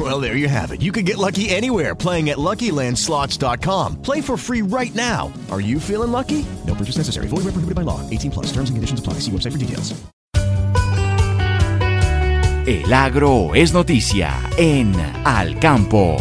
Well, there you have it. You can get lucky anywhere playing at LuckyLandSlots.com. Play for free right now. Are you feeling lucky? No purchase necessary. Void where prohibited by law. 18 plus. Terms and conditions apply. See website for details. El agro es noticia en Al Campo.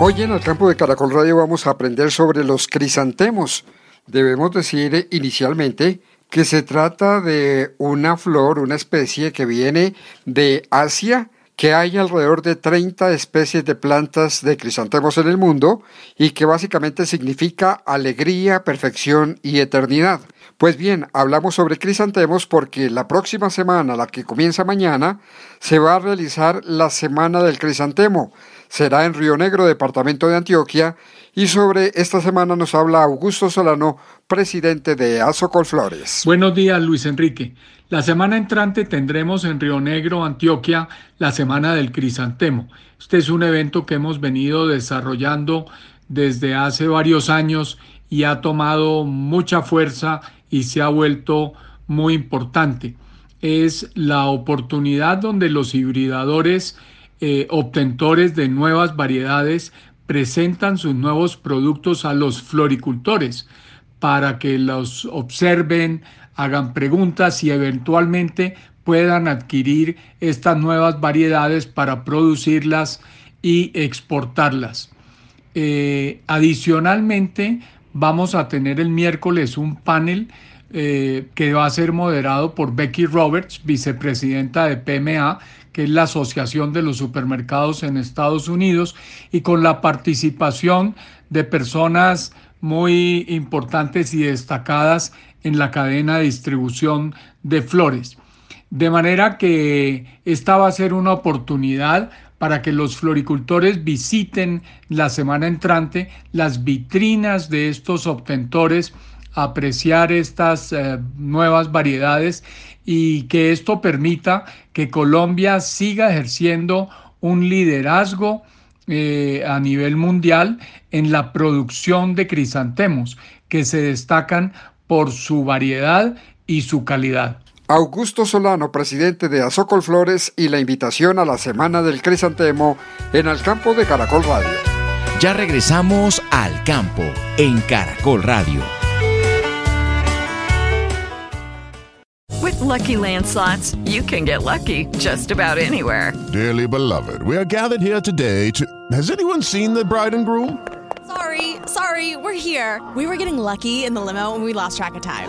Hoy en el campo de Caracol Radio vamos a aprender sobre los crisantemos. Debemos decir inicialmente que se trata de una flor, una especie que viene de Asia, que hay alrededor de 30 especies de plantas de crisantemos en el mundo y que básicamente significa alegría, perfección y eternidad. Pues bien, hablamos sobre crisantemos porque la próxima semana, la que comienza mañana, se va a realizar la Semana del Crisantemo. Será en Río Negro, departamento de Antioquia, y sobre esta semana nos habla Augusto Solano, presidente de Flores. Buenos días, Luis Enrique. La semana entrante tendremos en Río Negro, Antioquia, la Semana del Crisantemo. Este es un evento que hemos venido desarrollando desde hace varios años y ha tomado mucha fuerza y se ha vuelto muy importante. Es la oportunidad donde los hibridadores eh, obtentores de nuevas variedades presentan sus nuevos productos a los floricultores para que los observen, hagan preguntas y eventualmente puedan adquirir estas nuevas variedades para producirlas y exportarlas. Eh, adicionalmente, vamos a tener el miércoles un panel eh, que va a ser moderado por Becky Roberts, vicepresidenta de PMA, que es la Asociación de los Supermercados en Estados Unidos, y con la participación de personas muy importantes y destacadas en la cadena de distribución de flores. De manera que esta va a ser una oportunidad para que los floricultores visiten la semana entrante las vitrinas de estos obtentores, apreciar estas eh, nuevas variedades y que esto permita que Colombia siga ejerciendo un liderazgo eh, a nivel mundial en la producción de crisantemos, que se destacan por su variedad y su calidad. Augusto Solano, presidente de Azocol Flores, y la invitación a la Semana del Crisantemo en el campo de Caracol Radio. Ya regresamos al campo en Caracol Radio. With lucky landslots, you can get lucky just about anywhere. Dearly beloved, we are gathered here today to. Has anyone seen the bride and groom? Sorry, sorry, we're here. We were getting lucky in the limo and we lost track of time.